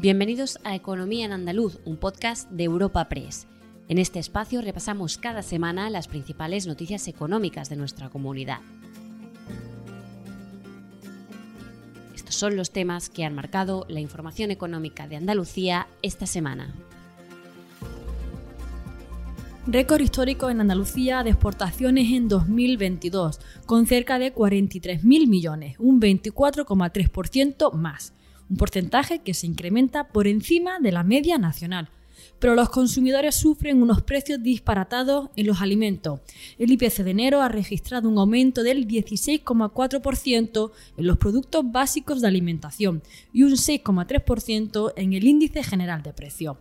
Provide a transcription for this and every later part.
Bienvenidos a Economía en Andaluz, un podcast de Europa Press. En este espacio repasamos cada semana las principales noticias económicas de nuestra comunidad. Estos son los temas que han marcado la información económica de Andalucía esta semana. Récord histórico en Andalucía de exportaciones en 2022, con cerca de 43.000 millones, un 24,3% más, un porcentaje que se incrementa por encima de la media nacional. Pero los consumidores sufren unos precios disparatados en los alimentos. El IPC de enero ha registrado un aumento del 16,4% en los productos básicos de alimentación y un 6,3% en el índice general de precio.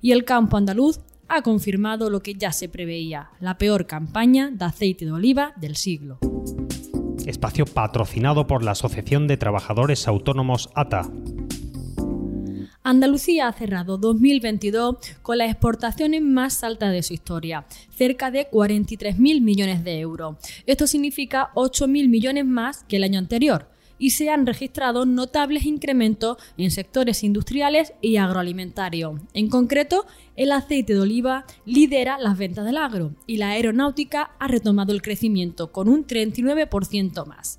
Y el campo andaluz ha confirmado lo que ya se preveía, la peor campaña de aceite de oliva del siglo. Espacio patrocinado por la Asociación de Trabajadores Autónomos ATA. Andalucía ha cerrado 2022 con las exportaciones más altas de su historia, cerca de 43.000 millones de euros. Esto significa 8.000 millones más que el año anterior y se han registrado notables incrementos en sectores industriales y agroalimentarios. En concreto, el aceite de oliva lidera las ventas del agro y la aeronáutica ha retomado el crecimiento con un 39% más.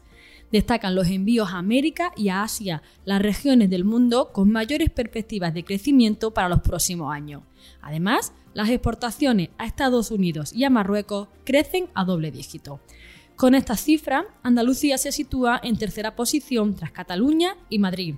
Destacan los envíos a América y a Asia, las regiones del mundo con mayores perspectivas de crecimiento para los próximos años. Además, las exportaciones a Estados Unidos y a Marruecos crecen a doble dígito. Con esta cifra, Andalucía se sitúa en tercera posición tras Cataluña y Madrid,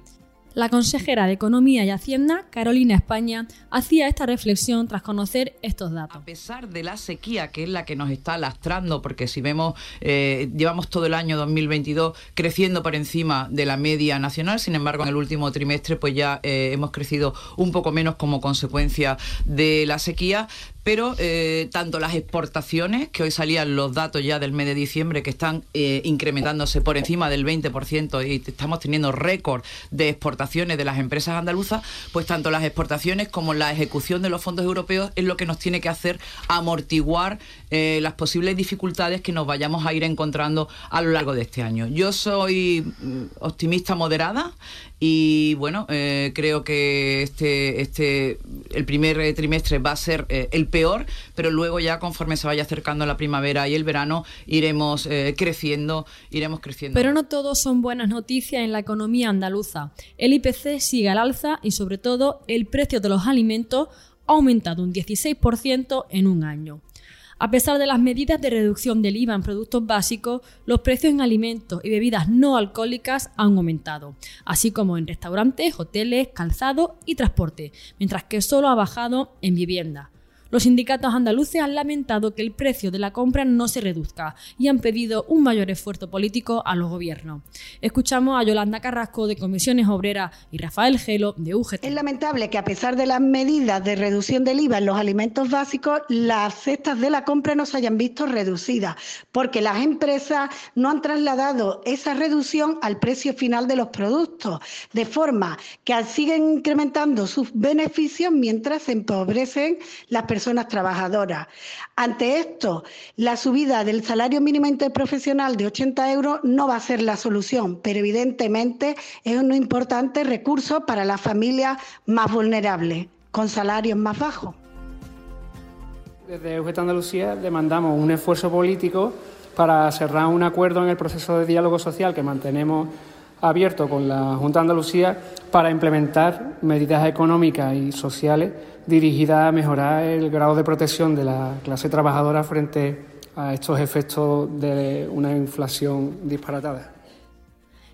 la consejera de Economía y Hacienda, Carolina España, hacía esta reflexión tras conocer estos datos. A pesar de la sequía, que es la que nos está lastrando, porque si vemos, eh, llevamos todo el año 2022 creciendo por encima de la media nacional, sin embargo, en el último trimestre, pues ya eh, hemos crecido un poco menos como consecuencia de la sequía, pero eh, tanto las exportaciones, que hoy salían los datos ya del mes de diciembre, que están eh, incrementándose por encima del 20% y estamos teniendo récord de exportaciones de las empresas andaluzas, pues tanto las exportaciones como la ejecución de los fondos europeos es lo que nos tiene que hacer amortiguar eh, las posibles dificultades que nos vayamos a ir encontrando a lo largo de este año. Yo soy mm, optimista moderada y bueno, eh, creo que este, este, el primer trimestre va a ser eh, el peor, pero luego ya conforme se vaya acercando la primavera y el verano iremos eh, creciendo, iremos creciendo. Pero no todo son buenas noticias en la economía andaluza. El IPC sigue al alza y sobre todo el precio de los alimentos ha aumentado un 16% en un año. A pesar de las medidas de reducción del IVA en productos básicos, los precios en alimentos y bebidas no alcohólicas han aumentado, así como en restaurantes, hoteles, calzado y transporte, mientras que solo ha bajado en vivienda. Los sindicatos andaluces han lamentado que el precio de la compra no se reduzca y han pedido un mayor esfuerzo político a los gobiernos. Escuchamos a Yolanda Carrasco de Comisiones Obreras y Rafael Gelo de UGT. Es lamentable que a pesar de las medidas de reducción del IVA en los alimentos básicos, las cestas de la compra no se hayan visto reducidas, porque las empresas no han trasladado esa reducción al precio final de los productos, de forma que siguen incrementando sus beneficios mientras se empobrecen las personas personas trabajadoras. Ante esto, la subida del salario mínimo interprofesional de 80 euros no va a ser la solución, pero evidentemente es un importante recurso para las familias más vulnerables, con salarios más bajos. Desde UGT Andalucía demandamos un esfuerzo político para cerrar un acuerdo en el proceso de diálogo social que mantenemos abierto con la Junta de Andalucía para implementar medidas económicas y sociales dirigida a mejorar el grado de protección de la clase trabajadora frente a estos efectos de una inflación disparatada.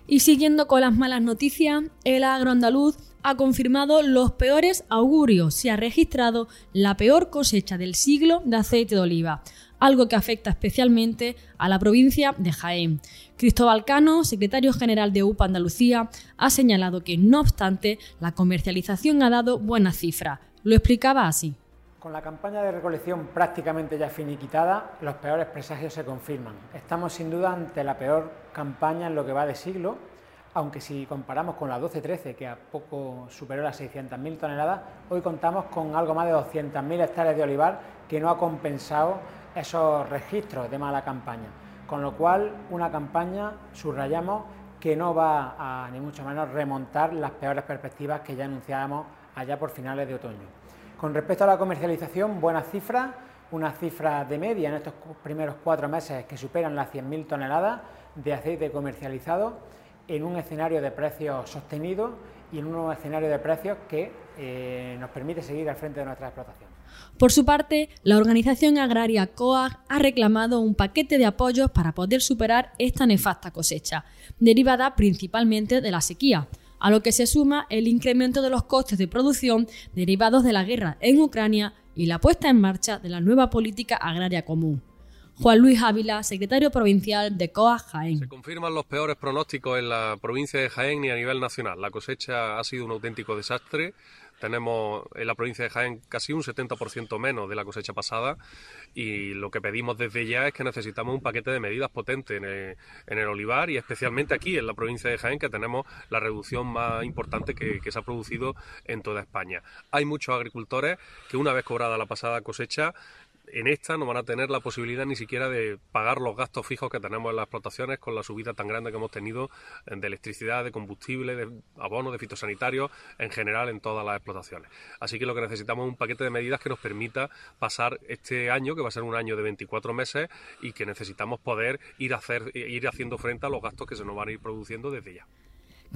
Y siguiendo con las malas noticias, el agro andaluz ha confirmado los peores augurios. Se ha registrado la peor cosecha del siglo de aceite de oliva, algo que afecta especialmente a la provincia de Jaén. Cristóbal Cano, secretario general de UPA Andalucía, ha señalado que, no obstante, la comercialización ha dado buenas cifras, lo explicaba así. Con la campaña de recolección prácticamente ya finiquitada, los peores presagios se confirman. Estamos sin duda ante la peor campaña en lo que va de siglo, aunque si comparamos con la 12-13, que a poco superó las 600.000 toneladas, hoy contamos con algo más de 200.000 hectáreas de olivar que no ha compensado esos registros de mala campaña. Con lo cual, una campaña, subrayamos, que no va a ni mucho menos remontar las peores perspectivas que ya anunciábamos allá por finales de otoño. Con respecto a la comercialización, buenas cifras, unas cifras de media en estos primeros cuatro meses que superan las 100.000 toneladas de aceite comercializado en un escenario de precios sostenidos y en un escenario de precios que eh, nos permite seguir al frente de nuestra explotación. Por su parte, la organización agraria COAG ha reclamado un paquete de apoyos para poder superar esta nefasta cosecha, derivada principalmente de la sequía a lo que se suma el incremento de los costes de producción derivados de la guerra en Ucrania y la puesta en marcha de la nueva política agraria común. Juan Luis Ávila, secretario provincial de COA Jaén. Se confirman los peores pronósticos en la provincia de Jaén y a nivel nacional. La cosecha ha sido un auténtico desastre. Tenemos en la provincia de Jaén casi un 70% menos de la cosecha pasada y lo que pedimos desde ya es que necesitamos un paquete de medidas potentes en el, olivar y especialmente aquí en la provincia de Jaén que tenemos la reducción más importante que, que se ha producido en toda España. Hay muchos agricultores que una vez cobrada la pasada cosecha en esta no van a tener la posibilidad ni siquiera de pagar los gastos fijos que tenemos en las explotaciones con la subida tan grande que hemos tenido de electricidad, de combustible, de abonos, de fitosanitarios, en general en todas las explotaciones. Así que lo que necesitamos es un paquete de medidas que nos permita pasar este año, que va a ser un año de 24 meses, y que necesitamos poder ir, a hacer, ir haciendo frente a los gastos que se nos van a ir produciendo desde ya.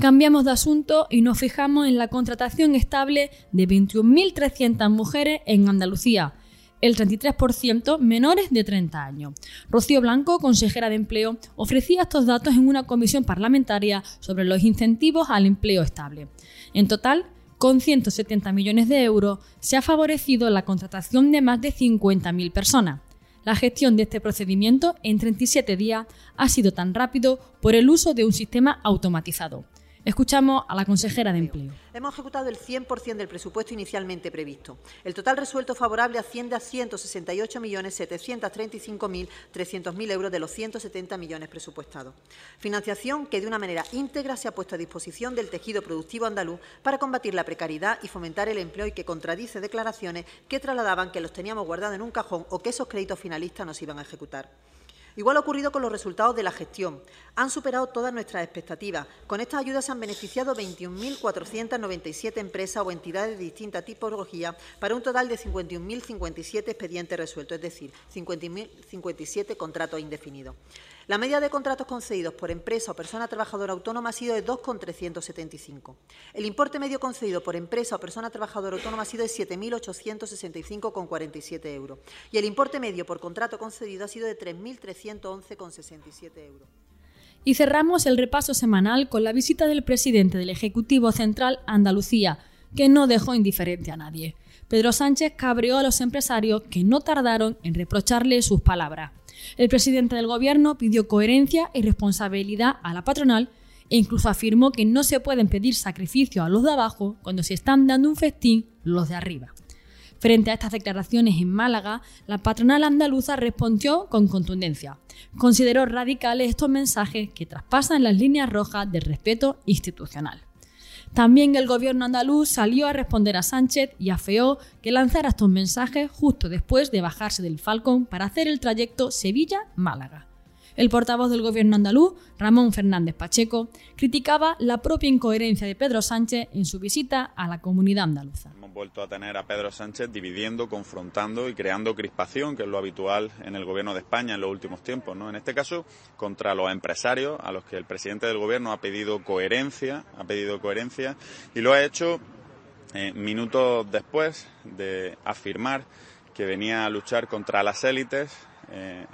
Cambiamos de asunto y nos fijamos en la contratación estable de 21.300 mujeres en Andalucía el 33% menores de 30 años. Rocío Blanco, consejera de Empleo, ofrecía estos datos en una comisión parlamentaria sobre los incentivos al empleo estable. En total, con 170 millones de euros, se ha favorecido la contratación de más de 50.000 personas. La gestión de este procedimiento en 37 días ha sido tan rápido por el uso de un sistema automatizado. Escuchamos a la consejera de Empleo. Hemos ejecutado el 100% del presupuesto inicialmente previsto. El total resuelto favorable asciende a 168.735.300.000 euros de los 170 millones presupuestados. Financiación que de una manera íntegra se ha puesto a disposición del tejido productivo andaluz para combatir la precariedad y fomentar el empleo y que contradice declaraciones que trasladaban que los teníamos guardados en un cajón o que esos créditos finalistas nos iban a ejecutar. Igual ha ocurrido con los resultados de la gestión. Han superado todas nuestras expectativas. Con estas ayudas se han beneficiado 21.497 empresas o entidades de distinta tipología para un total de 51.057 expedientes resueltos, es decir, 50.057 contratos indefinidos. La media de contratos concedidos por empresa o persona trabajadora autónoma ha sido de 2,375. El importe medio concedido por empresa o persona trabajadora autónoma ha sido de 7.865,47 euros. Y el importe medio por contrato concedido ha sido de 3.311,67 euros. Y cerramos el repaso semanal con la visita del presidente del Ejecutivo Central Andalucía, que no dejó indiferente a nadie. Pedro Sánchez cabreó a los empresarios que no tardaron en reprocharle sus palabras. El presidente del Gobierno pidió coherencia y responsabilidad a la patronal e incluso afirmó que no se pueden pedir sacrificio a los de abajo cuando se están dando un festín los de arriba. Frente a estas declaraciones en Málaga, la patronal andaluza respondió con contundencia. Consideró radicales estos mensajes que traspasan las líneas rojas del respeto institucional. También el gobierno andaluz salió a responder a Sánchez y afeó que lanzara estos mensajes justo después de bajarse del Falcón para hacer el trayecto Sevilla-Málaga. El portavoz del gobierno andaluz, Ramón Fernández Pacheco, criticaba la propia incoherencia de Pedro Sánchez en su visita a la comunidad andaluza vuelto a tener a Pedro Sánchez dividiendo, confrontando y creando crispación, que es lo habitual en el gobierno de España en los últimos tiempos. ¿no? En este caso, contra los empresarios, a los que el presidente del gobierno ha pedido coherencia, ha pedido coherencia y lo ha hecho eh, minutos después de afirmar que venía a luchar contra las élites. Eh,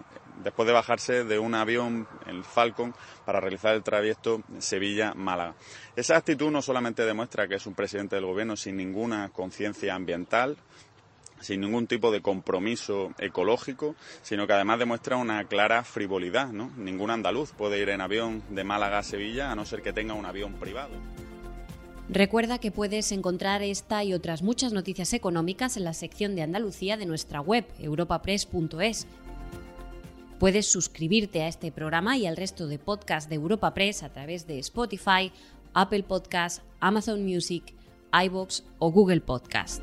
después de bajarse de un avión, el Falcon, para realizar el trayecto Sevilla-Málaga. Esa actitud no solamente demuestra que es un presidente del gobierno sin ninguna conciencia ambiental, sin ningún tipo de compromiso ecológico, sino que además demuestra una clara frivolidad. Ningún andaluz puede ir en avión de Málaga a Sevilla a no ser que tenga un avión privado. Recuerda que puedes encontrar esta y otras muchas noticias económicas en la sección de Andalucía de nuestra web, europapress.es, Puedes suscribirte a este programa y al resto de podcasts de Europa Press a través de Spotify, Apple Podcasts, Amazon Music, iBox o Google Podcast.